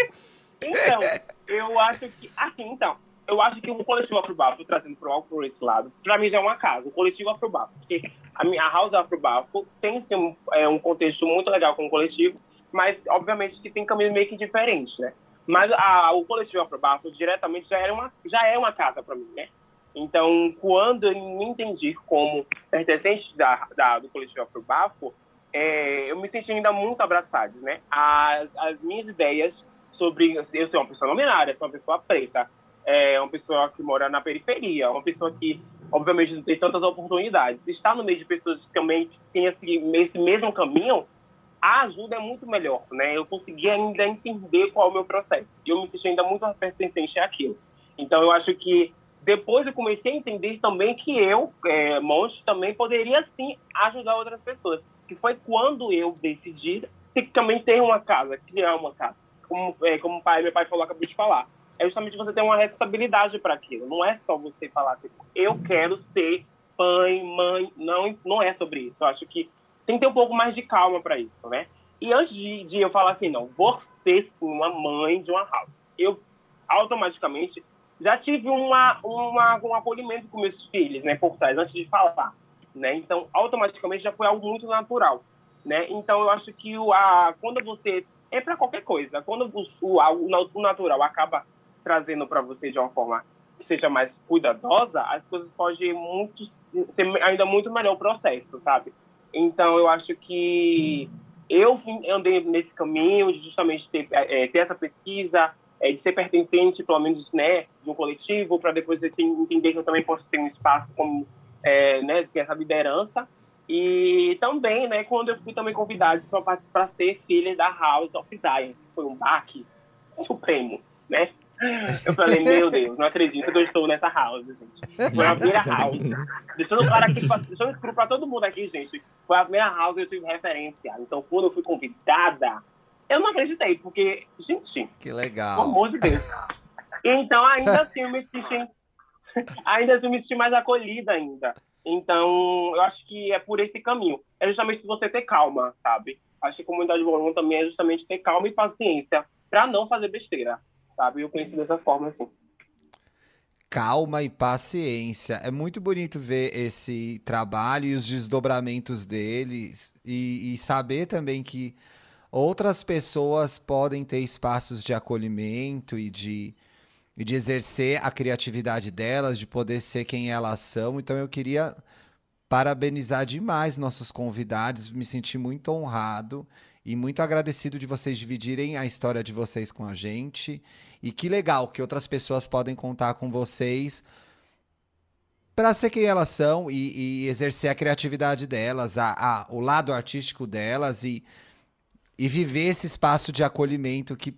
Então, eu acho que. Assim, então. eu acho que o coletivo Afrobafo, trazendo para por esse lado, para mim já é uma casa, o coletivo Afrobafo. Porque a, minha, a House Afrobafo tem sim, um, é, um contexto muito legal com o coletivo, mas obviamente que tem caminhos meio que diferentes, né? Mas a, o coletivo Afrobafo diretamente já, era uma, já é uma casa para mim, né? Então, quando eu me entendi como pertencente da, da, do coletivo Afrobafo, é, eu me senti ainda muito abraçado, né? As, as minhas ideias sobre eu ser uma pessoa nominada, sou uma pessoa preta, é uma pessoa que mora na periferia, uma pessoa que, obviamente, não tem tantas oportunidades. Estar no meio de pessoas que também têm esse, esse mesmo caminho, a ajuda é muito melhor, né? Eu consegui ainda entender qual é o meu processo. E eu me senti ainda muito pertencente àquilo. Então, eu acho que depois eu comecei a entender também que eu, é, também poderia, sim, ajudar outras pessoas. Que foi quando eu decidi também ter uma casa, criar uma casa. Como, é, como pai, meu pai falou, acabou de falar é justamente você ter uma responsabilidade para aquilo. Não é só você falar, tipo, eu quero ser pai, mãe. Não, não é sobre isso. Eu acho que tem que ter um pouco mais de calma para isso, né? E antes de, de, eu falar assim, não, vou ser uma mãe de uma house, eu automaticamente já tive uma, uma, um acolhimento com meus filhos, né, por trás, antes de falar, né? Então, automaticamente já foi algo muito natural, né? Então, eu acho que o, a, quando você é para qualquer coisa, quando o, o, o natural acaba trazendo para você de uma forma que seja mais cuidadosa, as coisas podem muito, ser ainda muito melhor o processo, sabe? Então, eu acho que eu andei nesse caminho de justamente ter, é, ter essa pesquisa, é, de ser pertencente, pelo menos, né, de um coletivo, para depois entender que eu também posso ter um espaço como, é, né, essa liderança. E também, né, quando eu fui também convidado para ser filha da House of Zion, foi um baque supremo, né? Eu falei, meu Deus, não acredito que eu estou nessa house, gente. Foi a primeira house. Deixando claro aqui, deixando escuro pra todo mundo aqui, gente. Foi a primeira house que eu tive referência. Então, quando eu fui convidada, eu não acreditei, porque, gente. Que legal. Pelo amor de Deus. Então, ainda assim, eu me senti. Ainda assim, eu me senti mais acolhida ainda. Então, eu acho que é por esse caminho. É justamente você ter calma, sabe? Acho que a comunidade volume também é justamente ter calma e paciência para não fazer besteira sabe? Eu conheci dessa forma, assim. Calma e paciência. É muito bonito ver esse trabalho e os desdobramentos deles e, e saber também que outras pessoas podem ter espaços de acolhimento e de, e de exercer a criatividade delas, de poder ser quem elas são. Então eu queria parabenizar demais nossos convidados, me senti muito honrado e muito agradecido de vocês dividirem a história de vocês com a gente. E que legal que outras pessoas podem contar com vocês para ser quem elas são e, e, exercer a criatividade delas, a, a, o lado artístico delas e, e viver esse espaço de acolhimento que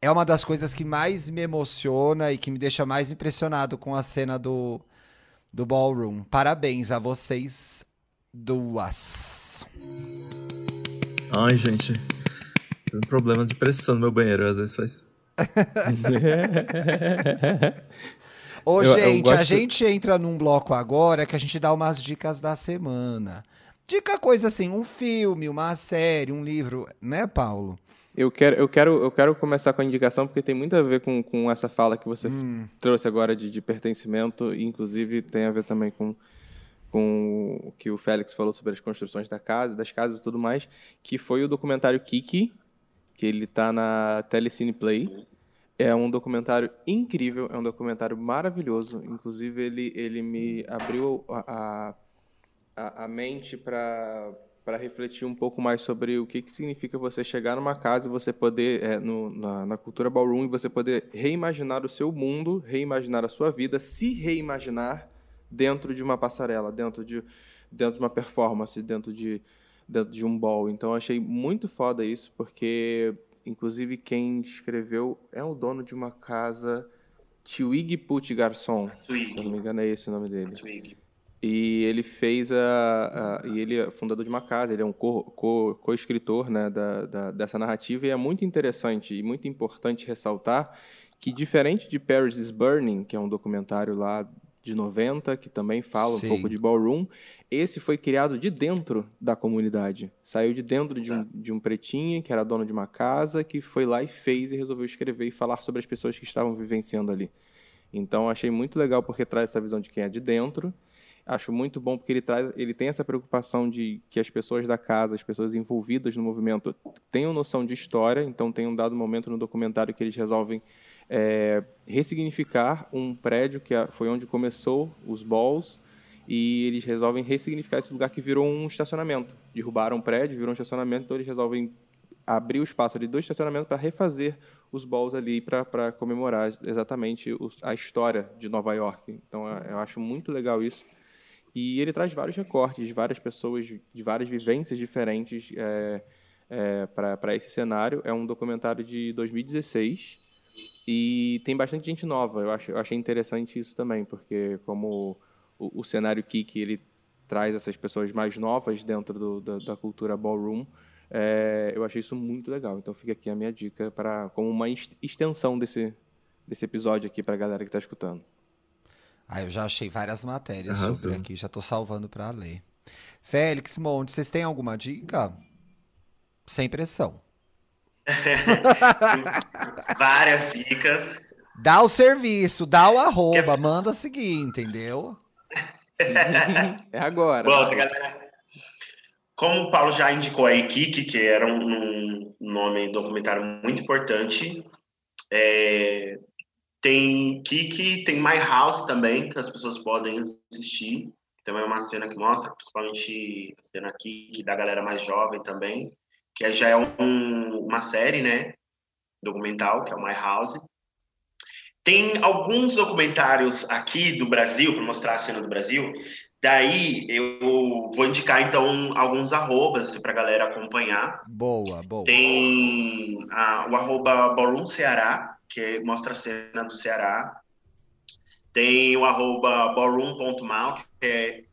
é uma das coisas que mais me emociona e que me deixa mais impressionado com a cena do, do ballroom. Parabéns a vocês duas. Ai, gente. Tem um problema de pressão no meu banheiro, às vezes faz. Ô, eu, gente, eu a gente entra num bloco agora que a gente dá umas dicas da semana. Dica coisa assim, um filme, uma série, um livro, né, Paulo? Eu quero, eu quero, eu quero começar com a indicação porque tem muito a ver com, com essa fala que você hum. trouxe agora de, de pertencimento, e inclusive tem a ver também com, com o que o Félix falou sobre as construções da casa, das casas e tudo mais, que foi o documentário Kiki, que ele está na Telecine Play. É um documentário incrível, é um documentário maravilhoso. Inclusive, ele, ele me abriu a, a, a mente para para refletir um pouco mais sobre o que, que significa você chegar numa casa e você poder, é, no, na, na cultura ballroom, e você poder reimaginar o seu mundo, reimaginar a sua vida, se reimaginar dentro de uma passarela, dentro de, dentro de uma performance, dentro de, dentro de um ball. Então, achei muito foda isso, porque Inclusive, quem escreveu é o dono de uma casa, Twig Put Garçon. Twig. Se não me engano, é esse o nome dele. Twig. E ele fez a, a, E ele é fundador de uma casa, ele é um co-escritor co, co né, da, da, dessa narrativa, e é muito interessante e muito importante ressaltar que, diferente de Paris is Burning, que é um documentário lá de 90, que também fala Sim. um pouco de ballroom. Esse foi criado de dentro da comunidade. Saiu de dentro de um, de um pretinho, que era dono de uma casa, que foi lá e fez e resolveu escrever e falar sobre as pessoas que estavam vivenciando ali. Então achei muito legal porque traz essa visão de quem é de dentro. Acho muito bom porque ele traz, ele tem essa preocupação de que as pessoas da casa, as pessoas envolvidas no movimento, tenham noção de história. Então tem um dado momento no documentário que eles resolvem é, ressignificar um prédio que foi onde começou os balls e eles resolvem ressignificar esse lugar que virou um estacionamento. Derrubaram um prédio, virou um estacionamento, então eles resolvem abrir o espaço ali do estacionamento para refazer os balls ali para comemorar exatamente os, a história de Nova York. Então eu acho muito legal isso. E ele traz vários recortes de várias pessoas, de várias vivências diferentes é, é, para esse cenário. É um documentário de 2016 e tem bastante gente nova. Eu, acho, eu achei interessante isso também, porque como o, o cenário Kiki ele traz essas pessoas mais novas dentro do, da, da, cultura ballroom, é, eu achei isso muito legal. Então fica aqui a minha dica para como uma extensão desse, desse episódio aqui para a galera que está escutando. Ah, eu já achei várias matérias Arrasou. sobre aqui, já estou salvando para ler. Félix Monte, vocês têm alguma dica? Sem pressão. várias dicas. Dá o serviço, dá o arroba, manda seguir, entendeu? é agora. Bom, galera. Como o Paulo já indicou aí, Kiki, que era um, um nome documentário muito importante, é, tem Kiki, tem My House também, que as pessoas podem assistir. Também é uma cena que mostra, principalmente a cena Kiki da galera mais jovem também, que já é um, uma série, né? Documental, que é o My House. Tem alguns documentários aqui do Brasil, para mostrar a cena do Brasil. Daí eu vou indicar, então, alguns arrobas para a galera acompanhar. Boa, boa. Tem a, o arroba Ballroom Ceará, que mostra a cena do Ceará. Tem o arroba ballroom.mal, que é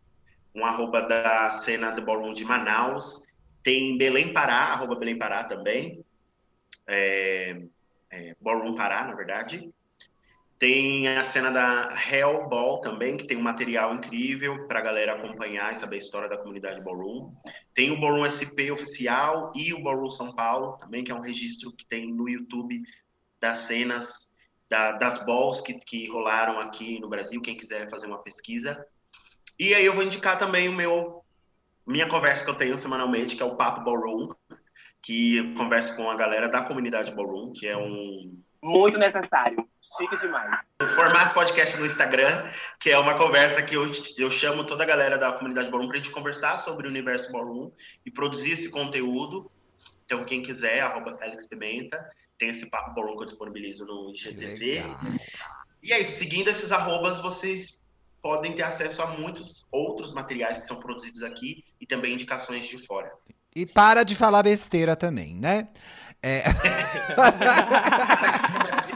um arroba da cena do Ballroom de Manaus. Tem Belém Pará, arroba Belém Pará também. É, é, Ballroom Pará, na verdade. Tem a cena da Hellball também, que tem um material incrível para a galera acompanhar e saber a história da comunidade Ballroom. Tem o Ballroom SP oficial e o Ballroom São Paulo também, que é um registro que tem no YouTube das cenas da, das balls que, que rolaram aqui no Brasil, quem quiser fazer uma pesquisa. E aí eu vou indicar também o meu minha conversa que eu tenho semanalmente, que é o Papo Ballroom, que eu converso com a galera da comunidade Ballroom, que é um... Muito necessário Chique demais. O formato podcast no Instagram, que é uma conversa que eu, eu chamo toda a galera da comunidade Ballroom para a gente conversar sobre o universo Ballroom e produzir esse conteúdo. Então, quem quiser, arroba Félix Pimenta, tem esse papo Ballroom que eu disponibilizo no IGTV. E é isso, seguindo esses arrobas, vocês podem ter acesso a muitos outros materiais que são produzidos aqui e também indicações de fora. E para de falar besteira também, né? É...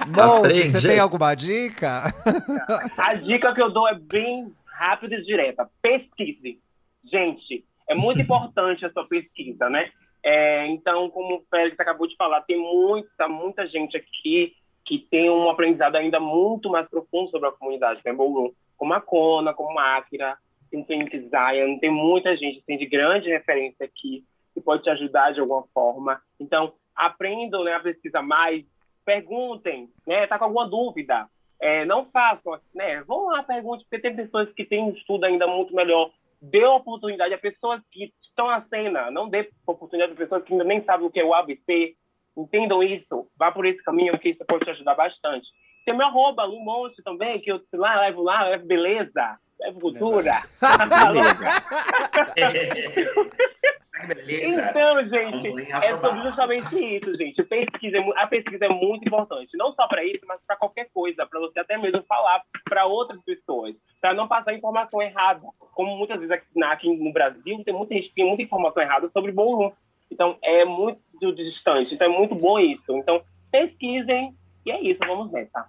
Monte, você tem alguma dica? A dica que eu dou é bem rápida e direta. Pesquise. Gente, é muito importante a sua pesquisa, né? É, então, como o Félix acabou de falar, tem muita, muita gente aqui que tem um aprendizado ainda muito mais profundo sobre a comunidade né? como a Kona, como a Akira, tem Phoenix Zion, tem muita gente assim, de grande referência aqui que pode te ajudar de alguma forma. Então, aprendam né, a pesquisar mais, perguntem, né? Tá com alguma dúvida? É, não façam, né? Vão lá, pergunte, porque tem pessoas que têm um estudo ainda muito melhor. Dê oportunidade a pessoas que estão na cena, não dê oportunidade a pessoas que ainda nem sabem o que é o ABC. Entendam isso, vá por esse caminho que isso pode te ajudar bastante. Tem meu arroba, Lumonte também, que eu lá, levo lá, levo beleza, levo cultura. Então, gente, é sobre justamente isso, gente. Pesquisa, é a pesquisa é muito importante, não só para isso, mas para qualquer coisa, para você até mesmo falar para outras pessoas, para não passar informação errada. Como muitas vezes aqui, no Brasil tem muita gente tem muita informação errada sobre ballroom. Então, é muito distante. Então, é muito bom isso. Então, pesquisem e é isso. Vamos nessa.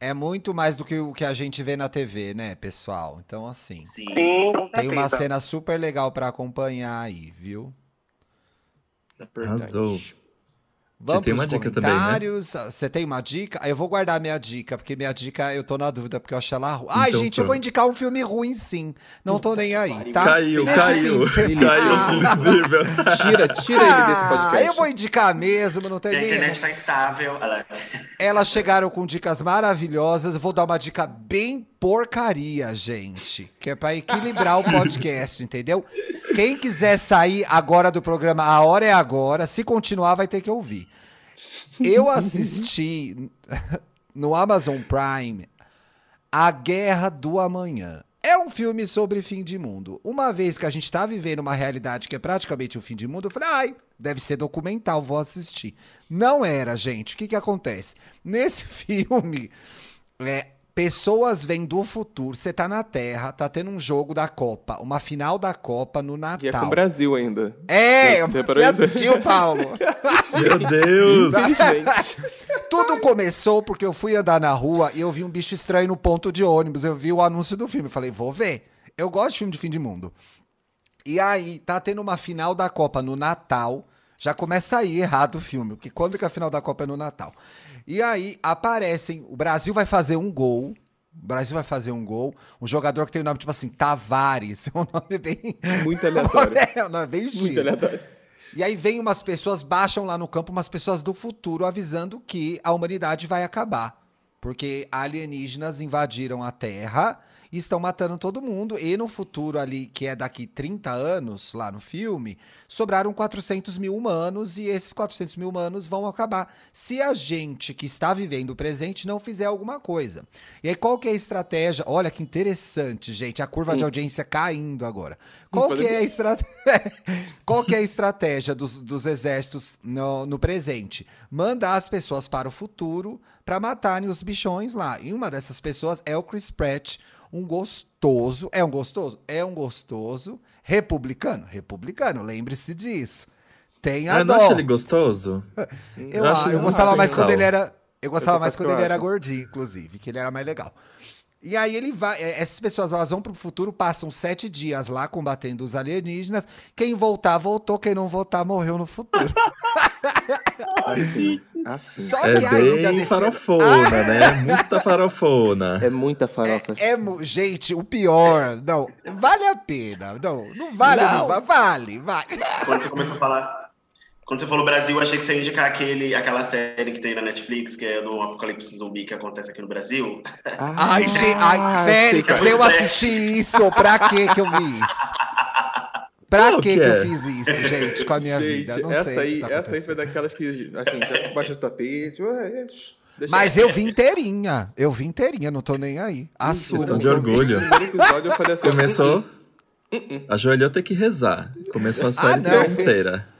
É muito mais do que o que a gente vê na TV, né, pessoal? Então, assim. Sim, tem uma cena super legal para acompanhar aí, viu? Arrasou. Vamos Você tem uma dica também, né? Você tem uma dica? Eu vou guardar minha dica, porque minha dica eu tô na dúvida, porque eu achei ela ruim. Ai, então, gente, pronto. eu vou indicar um filme ruim, sim. Não tô nem aí, tá? Caiu, Nesse caiu. Caiu ah, Tira, tira ah, ele desse podcast. Eu vou indicar mesmo, não tem nem. A internet tá instável. Elas chegaram com dicas maravilhosas. Eu vou dar uma dica bem porcaria, gente. Que é pra equilibrar o podcast, entendeu? Quem quiser sair agora do programa, a hora é agora. Se continuar, vai ter que ouvir. Eu assisti no Amazon Prime A Guerra do Amanhã. É um filme sobre fim de mundo. Uma vez que a gente está vivendo uma realidade que é praticamente o fim de mundo, eu falei, ai, deve ser documental, vou assistir. Não era, gente. O que, que acontece? Nesse filme, é, Pessoas vêm do futuro, você tá na Terra, tá tendo um jogo da Copa, uma final da Copa no Natal. E é com o Brasil ainda. É, você, você assistiu, Paulo? Meu Deus! Tudo começou porque eu fui andar na rua e eu vi um bicho estranho no ponto de ônibus. Eu vi o anúncio do filme, falei, vou ver. Eu gosto de filme de fim de mundo. E aí, tá tendo uma final da Copa no Natal. Já começa aí errado o filme, porque quando que a final da Copa é no Natal? E aí aparecem, o Brasil vai fazer um gol. O Brasil vai fazer um gol. Um jogador que tem o nome tipo assim, Tavares. É um nome bem. Muito aleatório. É um nome bem Muito aleatório. E aí vem umas pessoas, baixam lá no campo umas pessoas do futuro avisando que a humanidade vai acabar. Porque alienígenas invadiram a Terra e estão matando todo mundo. E no futuro ali, que é daqui 30 anos, lá no filme, sobraram 400 mil humanos e esses 400 mil humanos vão acabar se a gente que está vivendo o presente não fizer alguma coisa. E aí, qual que é a estratégia? Olha que interessante, gente, a curva de audiência caindo agora. Qual que é a, estrate... qual que é a estratégia dos, dos exércitos no, no presente? Mandar as pessoas para o futuro para matarem os bichões lá. E uma dessas pessoas é o Chris Pratt, um gostoso. É um gostoso? É um gostoso. Republicano? Republicano, lembre-se disso. Tem a eu dó. não acho ele gostoso. eu, eu, eu gostava mais quando ele era. Eu gostava mais quando ele era gordinho, inclusive, que ele era mais legal. E aí ele vai. É, essas pessoas elas vão pro futuro, passam sete dias lá combatendo os alienígenas. Quem voltar, voltou. Quem não voltar, morreu no futuro. assim, assim. Só é que bem desse... farofona, ah. né? Muita farofona. É muita farofa. É, é, gente, o pior. Não, vale a pena. Não, não vale, não. não vale, vale. Quando você começou a falar quando você falou Brasil, eu achei que você ia indicar aquele, aquela série que tem na Netflix, que é do Apocalipse Zumbi que acontece aqui no Brasil. Ah, ai, ai, Félix, eu assisti isso. Pra que que eu vi isso? Pra que, que, que eu fiz isso, gente, com a minha gente, vida? Não essa sei. Aí, tá essa aí foi daquelas que, assim, já baixa do tapete. Mas eu vi inteirinha. Eu vi inteirinha, não tô nem aí. Assumo. Questão de orgulho. Episódio, eu falei assim, Começou. Uh -uh. Ajoelhou ter que rezar. Começou a série ah, não, inteira.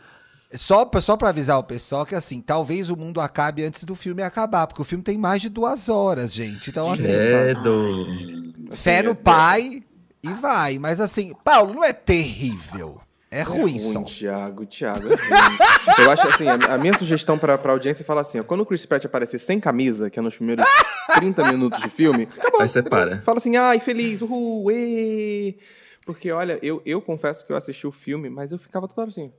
Só, só para avisar o pessoal que, assim, talvez o mundo acabe antes do filme acabar, porque o filme tem mais de duas horas, gente. Então, assim. Credo. Fé no pai e vai. Mas, assim, Paulo, não é terrível. É, é ruim, é ruim Thiago, Thiago. É eu acho assim, a, a minha sugestão pra, pra audiência é falar assim: ó, quando o Chris Pratt aparecer sem camisa, que é nos primeiros 30 minutos de filme, acabou. Aí você para. Fala assim, ai, feliz, uhul, ê. Porque, olha, eu, eu confesso que eu assisti o filme, mas eu ficava toda hora assim.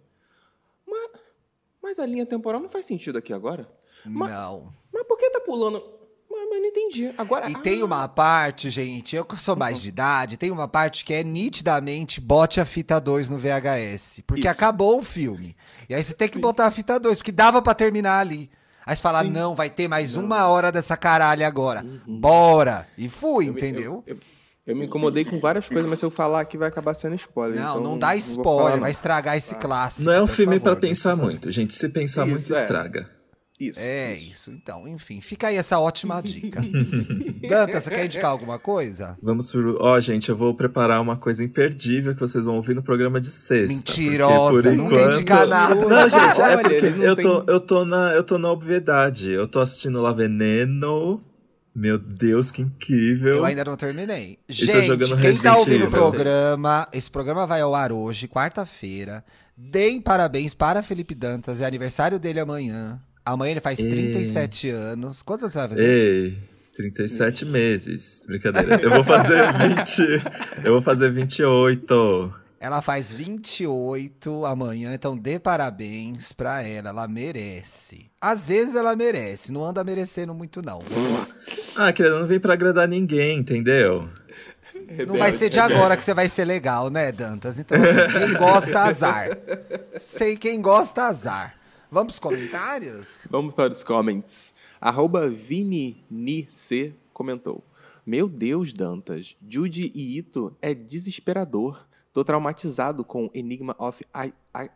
Mas, a linha temporal não faz sentido aqui agora? Mas, não. Mas por que tá pulando? Mas, mas não entendi. Agora. E ah. tem uma parte, gente, eu que sou mais uhum. de idade, tem uma parte que é nitidamente bote a fita 2 no VHS. Porque Isso. acabou o filme. E aí você tem que Sim. botar a fita 2, porque dava para terminar ali. Aí você fala, Sim. não, vai ter mais não. uma hora dessa caralho agora. Uhum. Bora! E fui, eu, entendeu? Eu, eu, eu me incomodei com várias coisas, mas se eu falar aqui vai acabar sendo spoiler. Não, então não dá spoiler, não vai estragar esse tá. clássico. Não é um filme para pensar muito, gente. Se pensar isso, muito, é. estraga. Isso. É isso. isso. Então, enfim, fica aí essa ótima dica. Dantas, você quer indicar alguma coisa? Vamos por. Ó, oh, gente, eu vou preparar uma coisa imperdível que vocês vão ouvir no programa de sexta. Mentirosa, não enquanto... indicar nada. Não, gente, é porque eu tô, eu, tô na, eu tô na obviedade. Eu tô assistindo La Veneno. Meu Deus, que incrível. Eu ainda não terminei. Gente, quem tá ouvindo o programa, esse programa vai ao ar hoje, quarta-feira. Deem parabéns para Felipe Dantas, é aniversário dele amanhã. Amanhã ele faz Ei. 37 anos. Quantos anos você vai fazer? Ei, 37 meses. Brincadeira. Eu vou fazer 20. eu vou fazer 28. Ela faz 28 amanhã, então dê parabéns pra ela, ela merece. Às vezes ela merece, não anda merecendo muito não. Ah, querendo, não vem pra agradar ninguém, entendeu? Não vai ser de agora que você vai ser legal, né, Dantas? Então, assim, quem gosta, azar. Sei quem gosta, azar. Vamos pros comentários? Vamos para os comments. Arroba ViniNiC comentou. Meu Deus, Dantas, Judy e Ito é desesperador. Tô traumatizado com Enigma of I, I,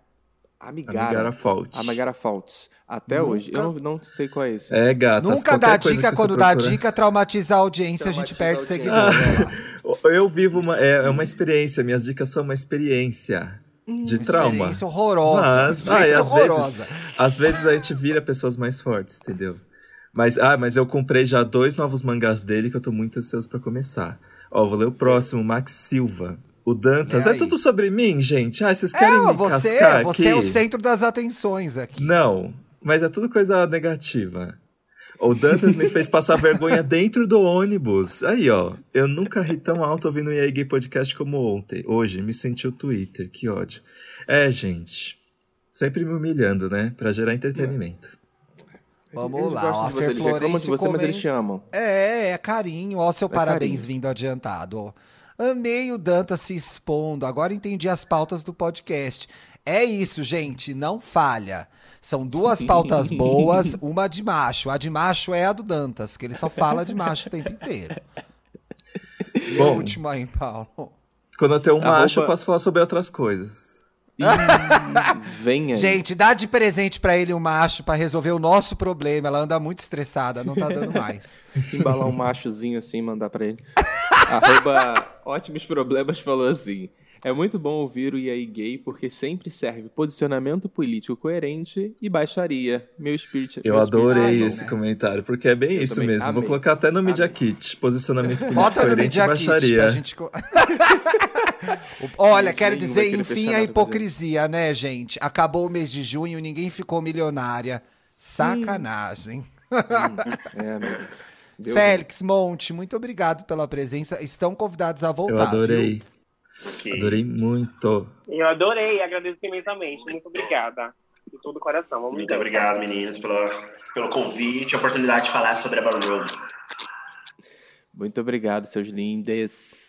Amigara. Amigara Faults. Amigara Faults. Até Nunca... hoje. Eu não, não, sei qual é esse. É, gata. Nunca dá dica quando dá dica, traumatiza a audiência, traumatiza a gente perde seguidores. Ah, eu vivo uma. É, é uma experiência. Minhas dicas são uma experiência. Hum, de trauma. Experiência horrorosa. Mas, experiência ah, às horrorosa. Vezes, às vezes a gente vira pessoas mais fortes, entendeu? Mas, ah, mas eu comprei já dois novos mangás dele que eu tô muito ansioso para começar. Ó, vou ler o próximo, Max Silva. O Dantas. É tudo sobre mim, gente? Ah, vocês querem é, me você, cascar Você é o centro das atenções aqui. Não, mas é tudo coisa negativa. O Dantas me fez passar vergonha dentro do ônibus. Aí, ó. Eu nunca ri tão alto ouvindo o EA Gay Podcast como ontem. Hoje, me senti o Twitter. Que ódio. É, gente. Sempre me humilhando, né? Pra gerar entretenimento. Vamos eles lá, ó, a Fer Florencio de você, mas eles te amam. É, é carinho. Ó, seu é parabéns carinho. vindo adiantado. Ó. Amei o Danta se expondo. Agora entendi as pautas do podcast. É isso, gente. Não falha. São duas pautas boas, uma de macho. A de macho é a do Dantas, que ele só fala de macho o tempo inteiro. E Bom, a última aí, Paulo. Quando eu tenho um a macho, roupa... eu posso falar sobre outras coisas. Venha. Gente, dá de presente para ele um macho para resolver o nosso problema. Ela anda muito estressada, não tá dando mais. Embalar um machozinho assim, mandar para ele. Arroba Ótimos Problemas falou assim. É muito bom ouvir o IAI gay porque sempre serve posicionamento político coerente e baixaria. Meu espírito. Eu meu adorei espírito, esse né? comentário, porque é bem eu isso mesmo. Amei. Vou colocar até no Media Kit. Posicionamento político Bota coerente no Media e baixaria. Kit pra gente... Olha, quero dizer, enfim, a hipocrisia, né, gente? Acabou o mês de junho, ninguém ficou milionária. Sacanagem. Hum. é, amigo. Deu Félix Monte, muito obrigado pela presença. Estão convidados a voltar. Eu adorei. Okay. Adorei muito. Eu adorei, agradeço imensamente. Muito obrigada. De todo o coração. Vamos muito obrigado, meninas, pelo, pelo convite e a oportunidade de falar sobre a Ballroom. Muito obrigado, seus lindes.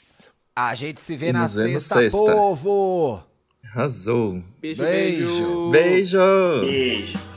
A gente se vê e na sexta, sexta, povo! Arrasou. Beijo, beijo. Beijo. beijo.